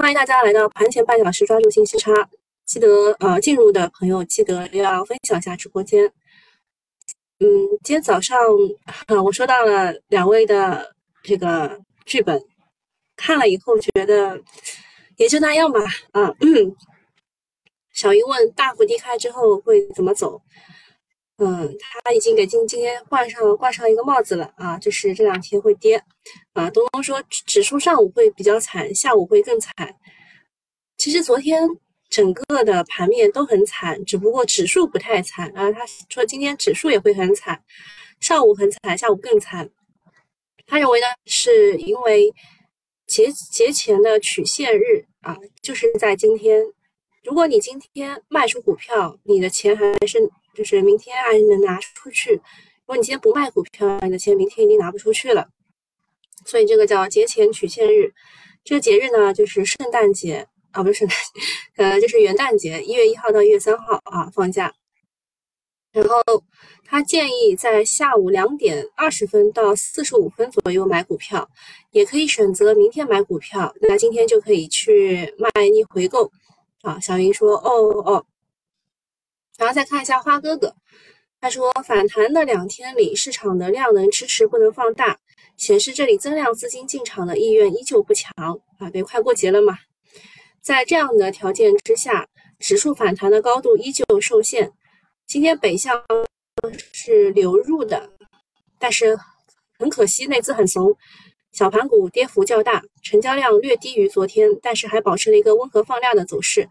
欢迎大家来到盘前半小时，抓住信息差。记得呃，进入的朋友记得要分享一下直播间。嗯，今天早上啊，我收到了两位的这个剧本，看了以后觉得也就那样吧。啊，小鱼问大幅低开之后会怎么走？嗯，他已经给今今天换上挂上一个帽子了啊，就是这两天会跌啊。东东说指数上午会比较惨，下午会更惨。其实昨天整个的盘面都很惨，只不过指数不太惨啊。他说今天指数也会很惨，上午很惨，下午更惨。他认为呢，是因为节节前的曲线日啊，就是在今天。如果你今天卖出股票，你的钱还是。就是明天还能拿出去。如果你今天不卖股票，你的钱明天已经拿不出去了。所以这个叫节前曲线日。这个节日呢，就是圣诞节啊，不是圣诞，呃，就是元旦节，一月一号到一月三号啊放假。然后他建议在下午两点二十分到四十五分左右买股票，也可以选择明天买股票。那今天就可以去卖逆回购啊。小云说：“哦哦。”然后再看一下花哥哥，他说反弹的两天里，市场的量能迟迟不能放大，显示这里增量资金进场的意愿依旧不强啊。对，快过节了嘛，在这样的条件之下，指数反弹的高度依旧受限。今天北向是流入的，但是很可惜内资很怂，小盘股跌幅较大，成交量略低于昨天，但是还保持了一个温和放量的走势。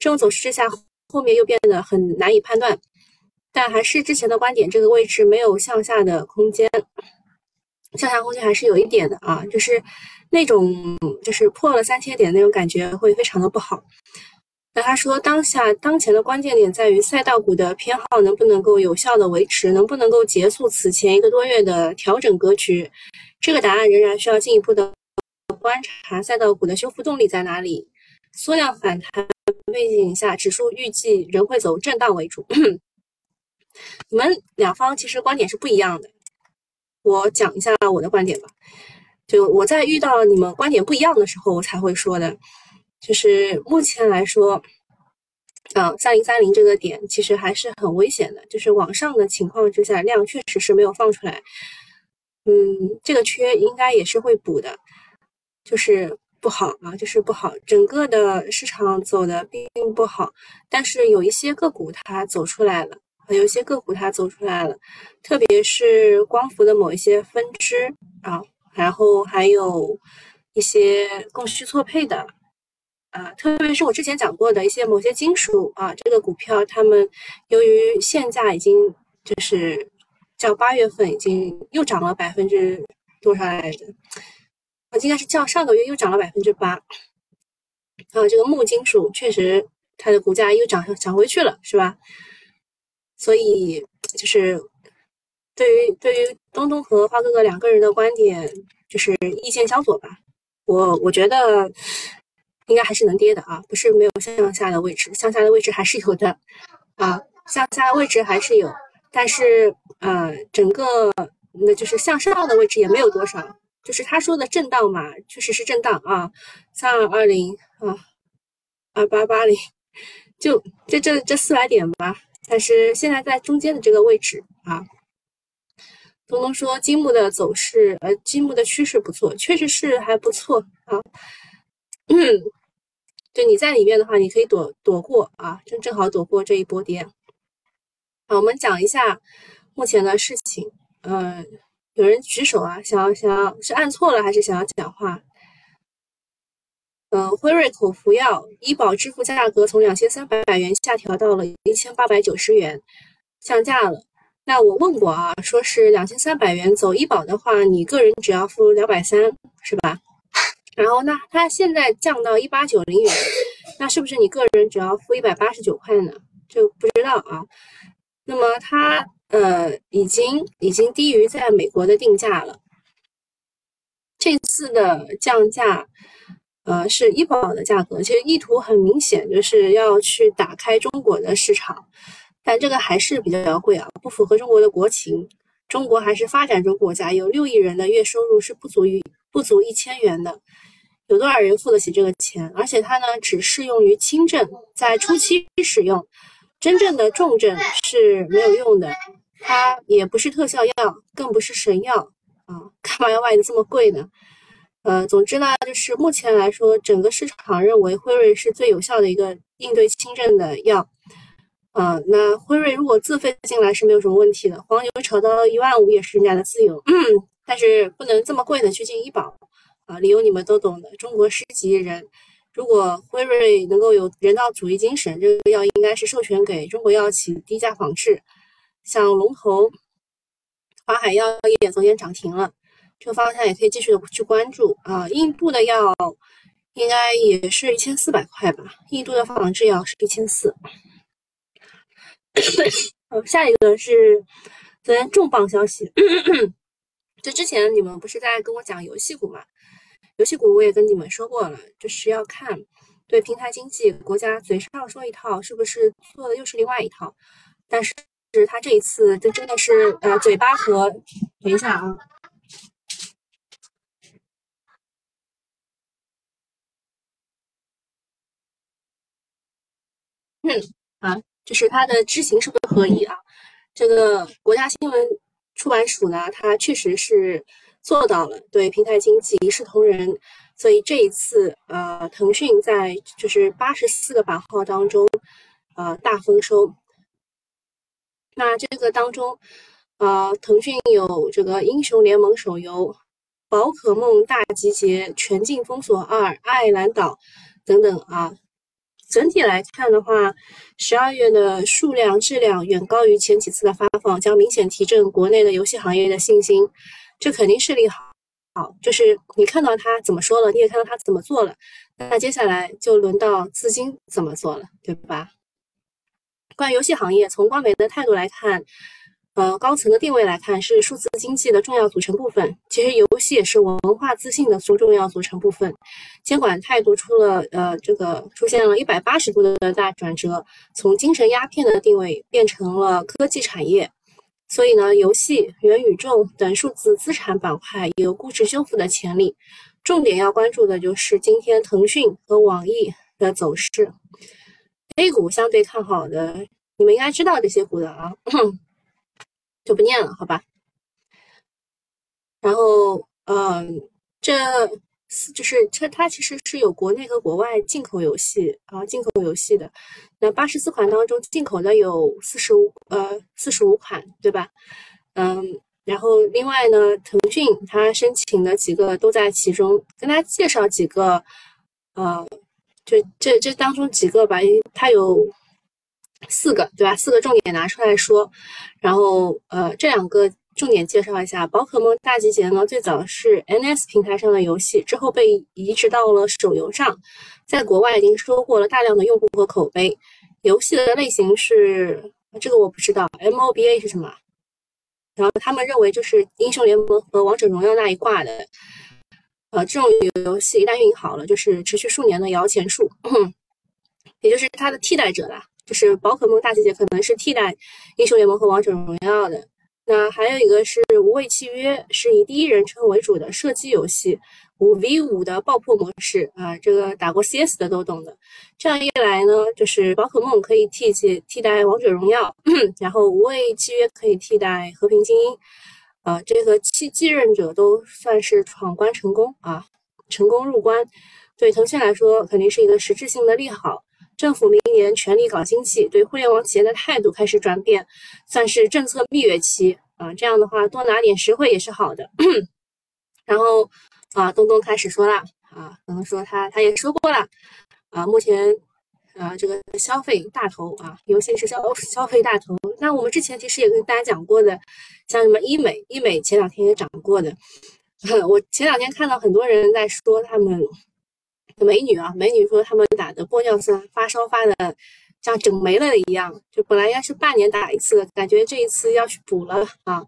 这种走势之下。后面又变得很难以判断，但还是之前的观点，这个位置没有向下的空间，向下空间还是有一点的啊，就是那种就是破了三千点那种感觉会非常的不好。那他说，当下当前的关键点在于赛道股的偏好能不能够有效的维持，能不能够结束此前一个多月的调整格局，这个答案仍然需要进一步的观察赛道股的修复动力在哪里，缩量反弹。背景下，指数预计仍会走震荡为主。你们两方其实观点是不一样的，我讲一下我的观点吧。就我在遇到你们观点不一样的时候，我才会说的。就是目前来说，啊，三零三零这个点其实还是很危险的。就是往上的情况之下，量确实是没有放出来。嗯，这个缺应该也是会补的。就是。不好啊，就是不好，整个的市场走的并不好，但是有一些个股它走出来了，有一些个股它走出来了，特别是光伏的某一些分支啊，然后还有一些供需错配的啊，特别是我之前讲过的一些某些金属啊，这个股票他们由于现价已经就是较八月份已经又涨了百分之多少来着？应该是较上个月又涨了百分之八，还有这个木金属确实它的股价又涨涨回去了，是吧？所以就是对于对于东东和花哥哥两个人的观点就是意见相左吧。我我觉得应该还是能跌的啊，不是没有向下的位置，向下的位置还是有的啊，向下的位置还是有，但是呃，整个那就是向上的位置也没有多少。就是他说的震荡嘛，确实是震荡啊，三二二零啊，二八八零，就这这这四百点吧。但是现在在中间的这个位置啊，东东说金木的走势，呃，金木的趋势不错，确实是还不错啊。嗯，对，你在里面的话，你可以躲躲过啊，正正好躲过这一波跌。好，我们讲一下目前的事情，嗯。有人举手啊，想要想要是按错了还是想要讲话？嗯，辉瑞口服药医保支付价格从两千三百元下调到了一千八百九十元，降价了。那我问过啊，说是两千三百元走医保的话，你个人只要付两百三，是吧？然后那它现在降到一八九零元，那是不是你个人只要付一百八十九块呢？就不知道啊。那么它。呃，已经已经低于在美国的定价了。这次的降价，呃，是医保的价格，其实意图很明显，就是要去打开中国的市场，但这个还是比较贵啊，不符合中国的国情。中国还是发展中国家，有六亿人的月收入是不足于不足一千元的，有多少人付得起这个钱？而且它呢，只适用于轻症，在初期使用，真正的重症是没有用的。它也不是特效药，更不是神药啊！干嘛要卖的这么贵呢？呃，总之呢，就是目前来说，整个市场认为辉瑞是最有效的一个应对轻症的药。啊，那辉瑞如果自费进来是没有什么问题的，黄牛炒到一万五也是人家的自由。但是不能这么贵的去进医保啊，理由你们都懂的。中国十几亿人，如果辉瑞能够有人道主义精神，这个药应该是授权给中国药企低价仿制。像龙头华海药业昨天涨停了，这个方向也可以继续的去关注啊。印度的药应该也是一千四百块吧？印度的仿制药是一千四。好，下一个是昨天重磅消息。就之前你们不是在跟我讲游戏股嘛？游戏股我也跟你们说过了，就是要看对平台经济，国家嘴上说一套，是不是做的又是另外一套？但是是他这一次，这真的是呃，嘴巴和等一下啊，嗯啊，就是他的知行是不是合一啊？这个国家新闻出版署呢，它确实是做到了对平台经济一视同仁，所以这一次呃，腾讯在就是八十四个版号当中，呃，大丰收。那这个当中，呃，腾讯有这个英雄联盟手游、宝可梦大集结、全境封锁二、爱尔兰岛等等啊。整体来看的话，十二月的数量质量远高于前几次的发放，将明显提振国内的游戏行业的信心。这肯定是利好。好，就是你看到他怎么说了，你也看到他怎么做了，那接下来就轮到资金怎么做了，对吧？关于游戏行业，从光媒的态度来看，呃，高层的定位来看，是数字经济的重要组成部分。其实游戏也是文化自信的重要组成部分。监管态度出了呃，这个出现了一百八十度的大转折，从精神鸦片的定位变成了科技产业。所以呢，游戏、元宇宙等数字资产板块有估值修复的潜力。重点要关注的就是今天腾讯和网易的走势。A 股相对看好的，你们应该知道这些股的啊，就不念了，好吧？然后，嗯，这就是它，它其实是有国内和国外进口游戏啊，进口游戏的。那八十四款当中，进口的有四十五，呃，四十五款，对吧？嗯，然后另外呢，腾讯它申请的几个都在其中，跟大家介绍几个，呃。就这这当中几个吧，它有四个，对吧？四个重点拿出来说，然后呃，这两个重点介绍一下。宝可梦大集结呢，最早是 NS 平台上的游戏，之后被移植到了手游上，在国外已经收获了大量的用户和口碑。游戏的类型是这个我不知道，MOBA 是什么？然后他们认为就是英雄联盟和王者荣耀那一挂的。呃，这种游戏一旦运营好了，就是持续数年的摇钱树，也就是它的替代者啦。就是宝可梦大集结可能是替代英雄联盟和王者荣耀的。那还有一个是无畏契约，是以第一人称为主的射击游戏，五 v 五的爆破模式啊，这个打过 CS 的都懂的。这样一来呢，就是宝可梦可以替替代王者荣耀，然后无畏契约可以替代和平精英。啊，这个继继任者都算是闯关成功啊，成功入关，对腾讯来说肯定是一个实质性的利好。政府明年全力搞经济，对互联网企业的态度开始转变，算是政策蜜月期啊。这样的话，多拿点实惠也是好的。然后啊，东东开始说了啊，东东说他他也说过了啊，目前。啊，这个消费大头啊，尤其是消消费大头。那我们之前其实也跟大家讲过的，像什么医美，医美前两天也涨过的。我前两天看到很多人在说他们美女啊，美女说他们打的玻尿酸发烧发的像整没了一样，就本来应该是半年打一次，感觉这一次要去补了啊。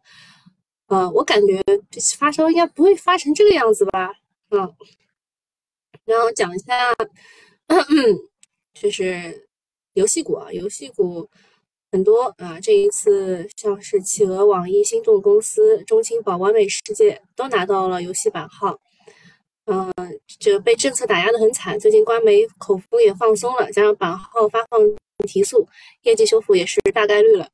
呃，我感觉这发烧应该不会发成这个样子吧？嗯，然后讲一下。就是游戏股啊，游戏股很多啊。这一次像是企鹅、网易、心动公司、中青宝、完美世界都拿到了游戏版号。嗯，这被政策打压的很惨，最近官媒口风也放松了，加上版号发放提速，业绩修复也是大概率了。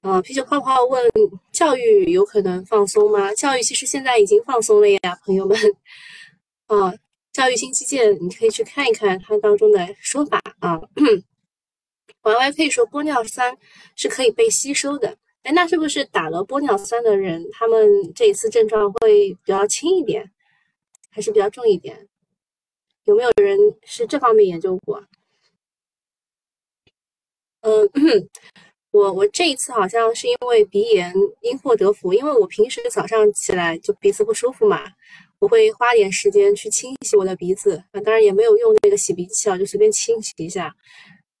呃，啤酒泡泡问教育有可能放松吗？教育其实现在已经放松了呀，朋友们。啊，教育新基建你可以去看一看它当中的说法啊。Y Y 可以说玻尿酸是可以被吸收的，哎，那是不是打了玻尿酸的人，他们这一次症状会比较轻一点？还是比较重一点，有没有人是这方面研究过？嗯，我我这一次好像是因为鼻炎因祸得福，因为我平时早上起来就鼻子不舒服嘛，我会花点时间去清洗我的鼻子，啊，当然也没有用那个洗鼻器啊，就随便清洗一下，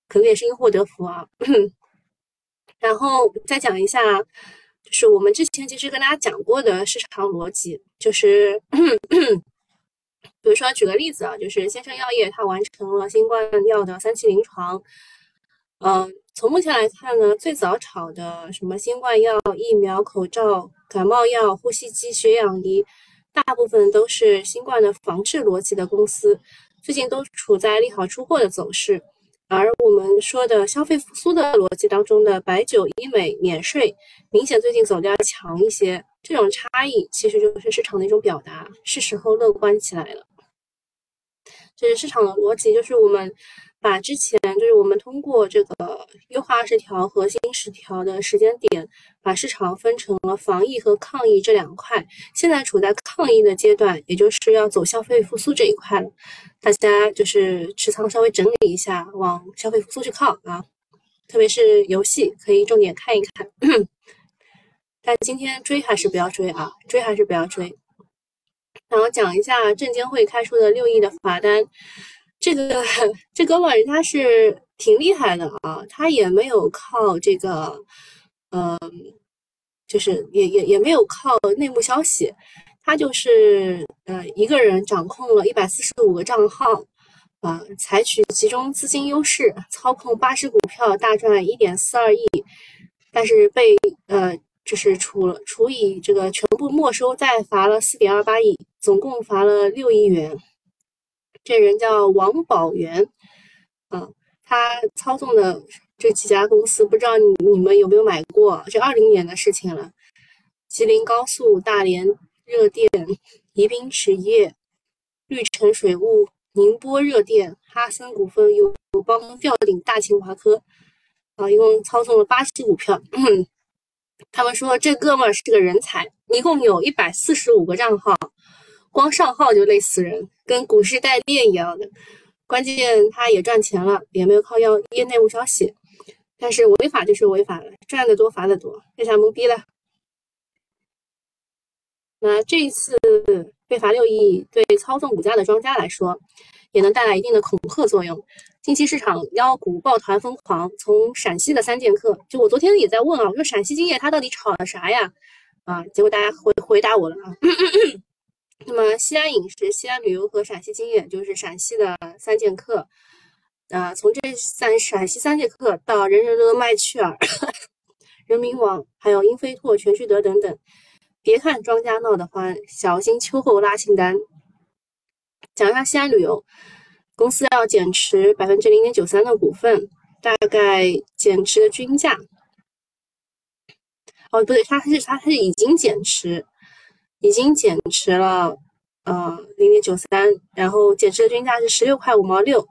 可能也是因祸得福啊。然后再讲一下，就是我们之前其实跟大家讲过的市场逻辑，就是。比如说，举个例子啊，就是先生药业它完成了新冠药的三期临床。嗯，从目前来看呢，最早炒的什么新冠药、疫苗、口罩、感冒药、呼吸机、血氧仪，大部分都是新冠的防治逻辑的公司，最近都处在利好出货的走势。而我们说的消费复苏的逻辑当中的白酒、医美、免税，明显最近走的要强一些。这种差异其实就是市场的一种表达，是时候乐观起来了。这是市场的逻辑，就是我们把之前就是我们通过这个优化二十条核心十条的时间点，把市场分成了防疫和抗疫这两块。现在处在抗疫的阶段，也就是要走消费复苏这一块了。大家就是持仓稍微整理一下，往消费复苏去靠啊。特别是游戏，可以重点看一看。但今天追还是不要追啊，追还是不要追。然后讲一下证监会开出的六亿的罚单，这个这哥们儿他是挺厉害的啊，他也没有靠这个，嗯，就是也也也没有靠内幕消息，他就是呃一个人掌控了一百四十五个账号，啊，采取集中资金优势，操控八只股票大赚一点四二亿，但是被呃。就是除了除以这个全部没收，再罚了四点二八亿，总共罚了六亿元。这人叫王宝元，啊，他操纵的这几家公司，不知道你你们有没有买过？这二零年的事情了。吉林高速、大连热电、宜宾实业、绿城水务、宁波热电、哈森股份、友邦吊顶、大秦华科，啊，一共操纵了八只股票。他们说这哥们儿是个人才，一共有一百四十五个账号，光上号就累死人，跟股市代练一样的。关键他也赚钱了，也没有靠要业内幕消息。但是违法就是违法了，赚的多罚的多，被他懵逼了。那这一次被罚六亿，对操纵股价的庄家来说，也能带来一定的恐吓作用。近期市场妖股抱团疯狂，从陕西的三剑客，就我昨天也在问啊，我说陕西金业它到底炒了啥呀？啊，结果大家回回答我了啊。那么西安饮食、西安旅游和陕西金业就是陕西的三剑客啊。从这三陕西三剑客到人人乐、麦趣尔、人民网，还有英飞拓、全聚德等等，别看庄家闹得欢，小心秋后拉清单。讲一下西安旅游。公司要减持百分之零点九三的股份，大概减持的均价，哦，不对，它是它它是已经减持，已经减持了，呃，零点九三，然后减持的均价是十六块五毛六，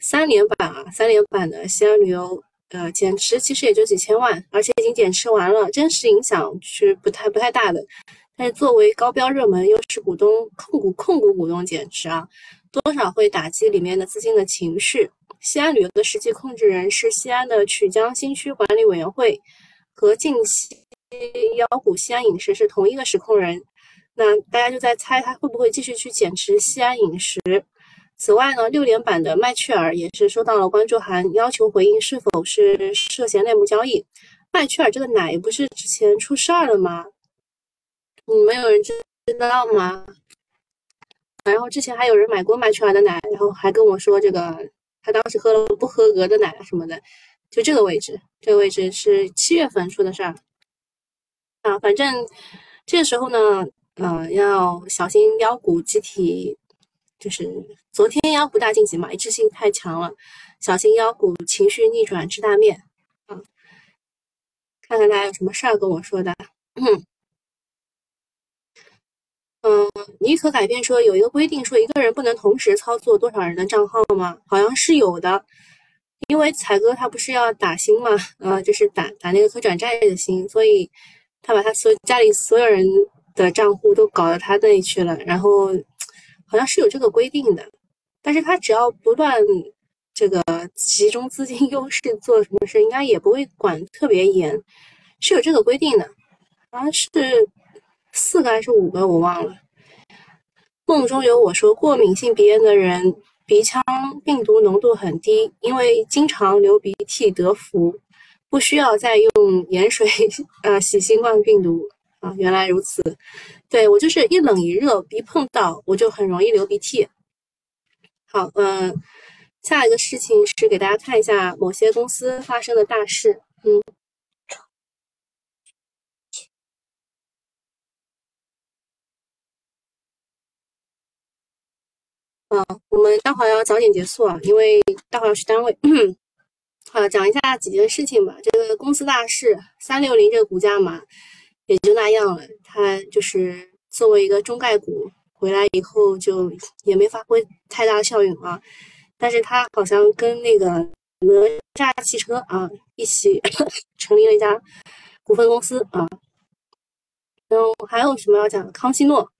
三连板啊，三连板的西安旅游，呃，减持其实也就几千万，而且已经减持完了，真实影响是不太不太大的，但是作为高标热门，又是股东控股控股股东减持啊。多少会打击里面的资金的情绪。西安旅游的实际控制人是西安的曲江新区管理委员会，和近期妖股西安影视是同一个实控人。那大家就在猜他会不会继续去减持西安饮食。此外呢，六连板的麦趣尔也是收到了关注函，要求回应是否是涉嫌内幕交易。麦趣尔这个奶不是之前出事儿了吗？你们有人知道吗？然后之前还有人买过麦趣尔的奶，然后还跟我说这个他当时喝了不合格的奶什么的，就这个位置，这个位置是七月份出的事儿啊。反正这个时候呢，呃，要小心妖股集体就是昨天妖股大晋级嘛，一致性太强了，小心妖股情绪逆转吃大面啊！看看大家有什么事儿跟我说的。嗯，你可改变说有一个规定，说一个人不能同时操作多少人的账号吗？好像是有的，因为彩哥他不是要打新嘛，呃，就是打打那个可转债的新，所以他把他所家里所有人的账户都搞到他那里去了，然后好像是有这个规定的，但是他只要不断这个集中资金 优势做什么事，应该也不会管特别严，是有这个规定的，好像是。四个还是五个，我忘了。梦中有我说，过敏性鼻炎的人鼻腔病毒浓度很低，因为经常流鼻涕得福，不需要再用盐水 呃洗新冠病毒啊。原来如此，对我就是一冷一热，一碰到我就很容易流鼻涕。好，嗯，下一个事情是给大家看一下某些公司发生的大事，嗯。嗯，我们待会儿要早点结束啊，因为待会儿要去单位。好，讲一下几件事情吧。这个公司大事，三六零这个股价嘛，也就那样了。他就是作为一个中概股回来以后，就也没发挥太大的效应啊。但是他好像跟那个哪吒汽车啊一起 成立了一家股份公司啊。然后还有什么要讲的？康希诺。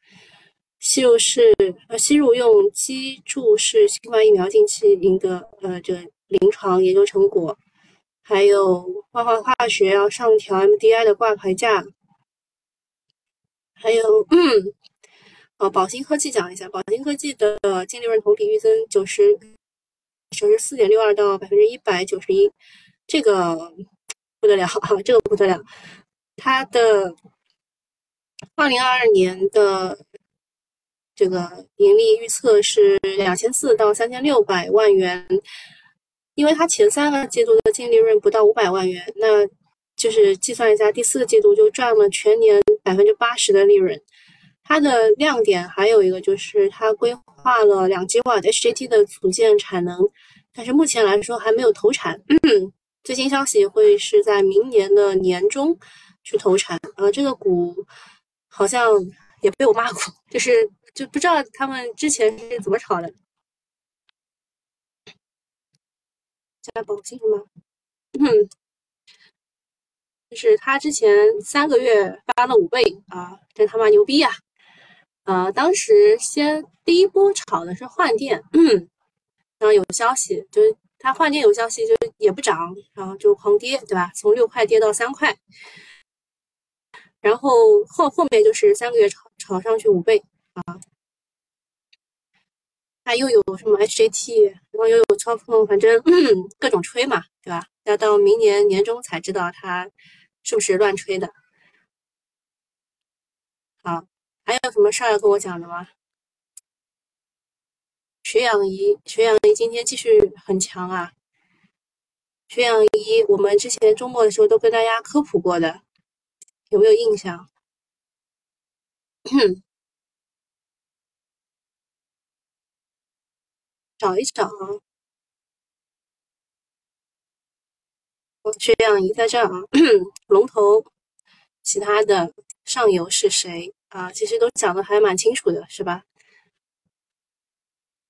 吸入式呃，吸入用基柱式新冠疫苗近期赢得呃这临床研究成果，还有万华化学要上调 MDI 的挂牌价，还有嗯，哦，宝兴科技讲一下，宝兴科技的净利润同比预增九十九十四点六二到百分之一百九十一，这个不得了哈，这个不得了，它的二零二二年的。这个盈利预测是两千四到三千六百万元，因为它前三个季度的净利润不到五百万元，那就是计算一下第四个季度就赚了全年百分之八十的利润。它的亮点还有一个就是它规划了两 G 瓦 HJT 的组件产能，但是目前来说还没有投产。最新消息会是在明年的年中去投产。呃，这个股好像也被我骂过，就是。就不知道他们之前是怎么炒的。加保金吗？嗯，就是他之前三个月翻了五倍啊，真他妈牛逼呀！呃，当时先第一波炒的是换电，然后有消息，就是他换电有消息就也不涨，然后就狂跌，对吧？从六块跌到三块，然后后后面就是三个月炒炒上去五倍。啊，它又有什么 HJT，然后又有超风，反正 各种吹嘛，对吧？要到明年年中才知道它是不是乱吹的。好，还有什么事儿要跟我讲的吗？血氧仪，血氧仪今天继续很强啊！血氧仪，我们之前周末的时候都跟大家科普过的，有没有印象？找一找啊，血氧仪在这儿啊，龙头，其他的上游是谁啊？其实都讲的还蛮清楚的，是吧？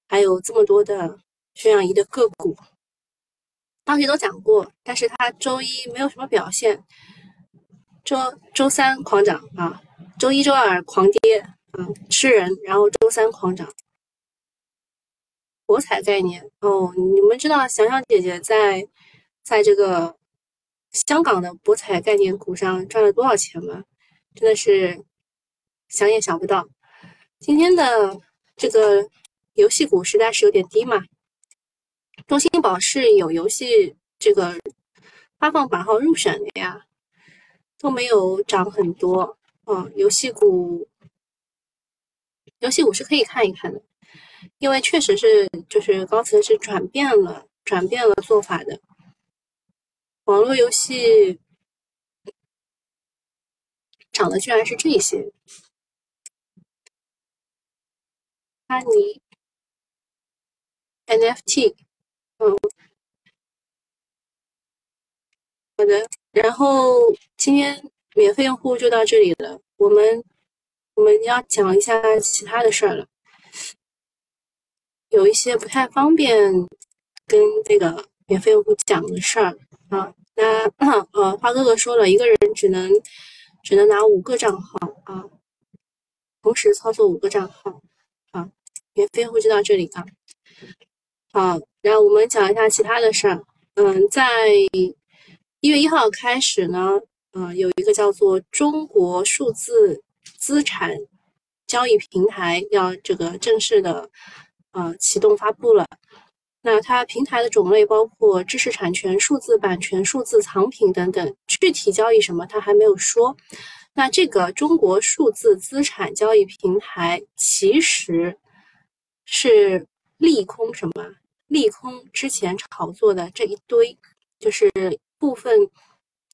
还有这么多的血氧仪的个股，当时都讲过，但是它周一没有什么表现，周周三狂涨啊，周一周二狂跌啊，吃人，然后周三狂涨。博彩概念哦，你们知道想想姐姐在在这个香港的博彩概念股上赚了多少钱吗？真的是想也想不到。今天的这个游戏股实在是有点低嘛。中兴宝是有游戏这个发放版号入选的呀，都没有涨很多。嗯，游戏股游戏股是可以看一看的。因为确实是，就是高层是转变了，转变了做法的。网络游戏涨的居然是这些，安妮 NFT，嗯，好的。然后今天免费用户就到这里了，我们我们要讲一下其他的事儿了，有一些不太方便跟这个免费用户讲的事儿啊。那呃，花哥哥说了一个人只能只能拿五个账号啊，同时操作五个账号啊。免费用户就到这里啊。好，然后我们讲一下其他的事儿。嗯，在一月一号开始呢，呃，有一个叫做中国数字资产交易平台要这个正式的呃启动发布了。那它平台的种类包括知识产权、数字版权、数字藏品等等，具体交易什么它还没有说。那这个中国数字资产交易平台其实是利空什么？利空之前炒作的这一堆，就是部分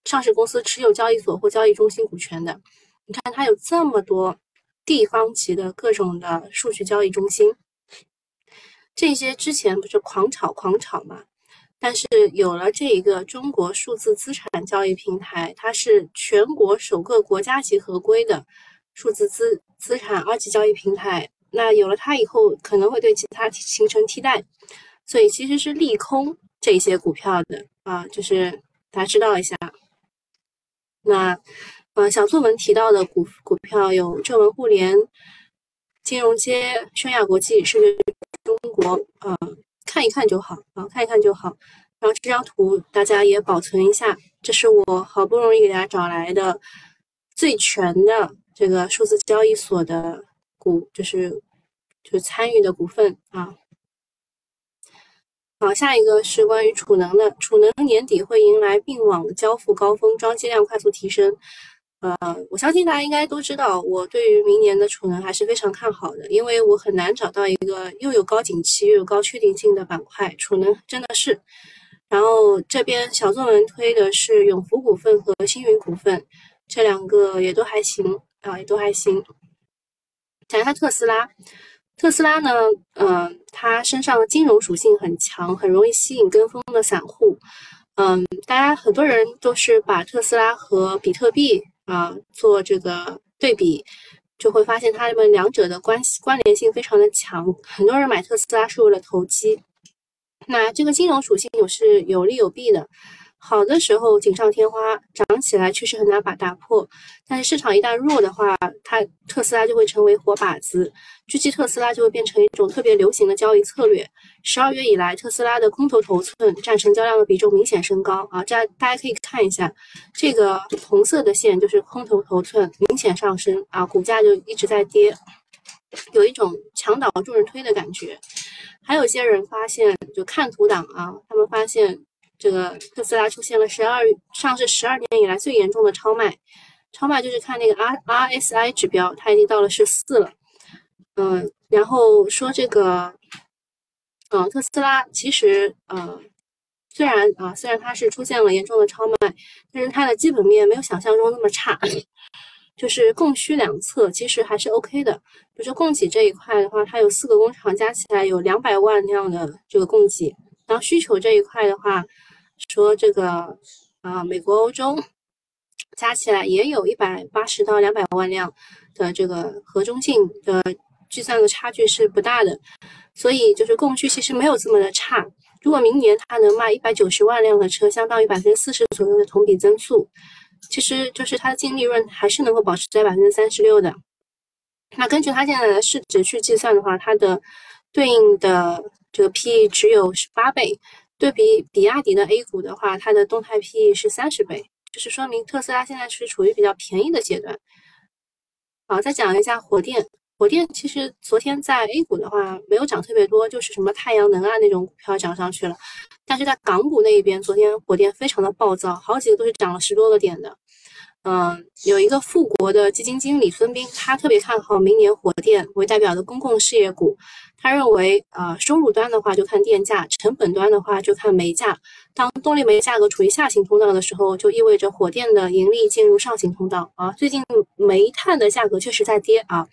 上市公司持有交易所或交易中心股权的。你看，它有这么多地方级的各种的数据交易中心，这些之前不是狂炒狂炒嘛？但是有了这一个中国数字资产交易平台，它是全国首个国家级合规的数字资资产二级交易平台。那有了它以后，可能会对其他形成替代。所以其实是利空这些股票的啊，就是大家知道一下。那呃，小作文提到的股股票有正文互联、金融街、宣亚国际、甚至中国，呃，看一看就好啊，看一看就好。然后这张图大家也保存一下，这是我好不容易给大家找来的最全的这个数字交易所的股，就是就是参与的股份啊。好，下一个是关于储能的。储能年底会迎来并网交付高峰，装机量快速提升。呃，我相信大家应该都知道，我对于明年的储能还是非常看好的，因为我很难找到一个又有高景气又有高确定性的板块。储能真的是。然后这边小作文推的是永福股份和星云股份，这两个也都还行啊，也都还行。讲一下特斯拉。特斯拉呢，嗯，它身上的金融属性很强，很容易吸引跟风的散户。嗯，大家很多人都是把特斯拉和比特币啊做这个对比，就会发现它们两者的关系关联性非常的强。很多人买特斯拉是为了投机。那这个金融属性有是有利有弊的。好的时候锦上添花，涨起来确实很难把打破。但是市场一旦弱的话，它特斯拉就会成为活靶子，狙击特斯拉就会变成一种特别流行的交易策略。十二月以来，特斯拉的空头头寸占成交量的比重明显升高啊！这大家可以看一下，这个红色的线就是空头头寸明显上升啊，股价就一直在跌，有一种墙倒众人推的感觉。还有些人发现，就看图党啊，他们发现。这个特斯拉出现了十二上市十二年以来最严重的超卖，超卖就是看那个 R R S I 指标，它已经到了十四了。嗯，然后说这个，嗯，特斯拉其实，呃，虽然啊，虽然它是出现了严重的超卖，但是它的基本面没有想象中那么差，就是供需两侧其实还是 OK 的。比如说供给这一块的话，它有四个工厂加起来有两百万辆的这个供给，然后需求这一块的话。说这个啊，美国、欧洲加起来也有一百八十到两百万辆的这个和中性的计算的差距是不大的，所以就是供需其实没有这么的差。如果明年它能卖一百九十万辆的车，相当于百分之四十左右的同比增速，其实就是它的净利润还是能够保持在百分之三十六的。那根据它现在的市值去计算的话，它的对应的这个 P/E 只有十八倍。对比比亚迪的 A 股的话，它的动态 PE 是三十倍，就是说明特斯拉现在是处于比较便宜的阶段。好，再讲一下火电，火电其实昨天在 A 股的话没有涨特别多，就是什么太阳能啊那种股票涨上去了，但是在港股那一边，昨天火电非常的暴躁，好几个都是涨了十多个点的。嗯，有一个富国的基金经理孙斌，他特别看好明年火电为代表的公共事业股。他认为，啊，收入端的话就看电价，成本端的话就看煤价。当动力煤价格处于下行通道的时候，就意味着火电的盈利进入上行通道啊。最近煤炭的价格确实在跌啊。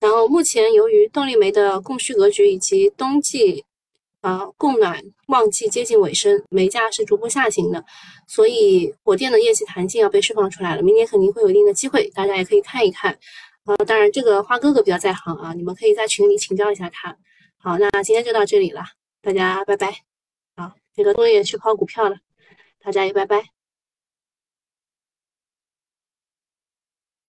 然后目前由于动力煤的供需格局以及冬季啊，供暖旺季接近尾声，煤价是逐步下行的，所以火电的业绩弹性要被释放出来了，明年肯定会有一定的机会，大家也可以看一看。啊，当然这个花哥哥比较在行啊，你们可以在群里请教一下他。好，那今天就到这里了，大家拜拜。好，这个东也去抛股票了，大家也拜拜。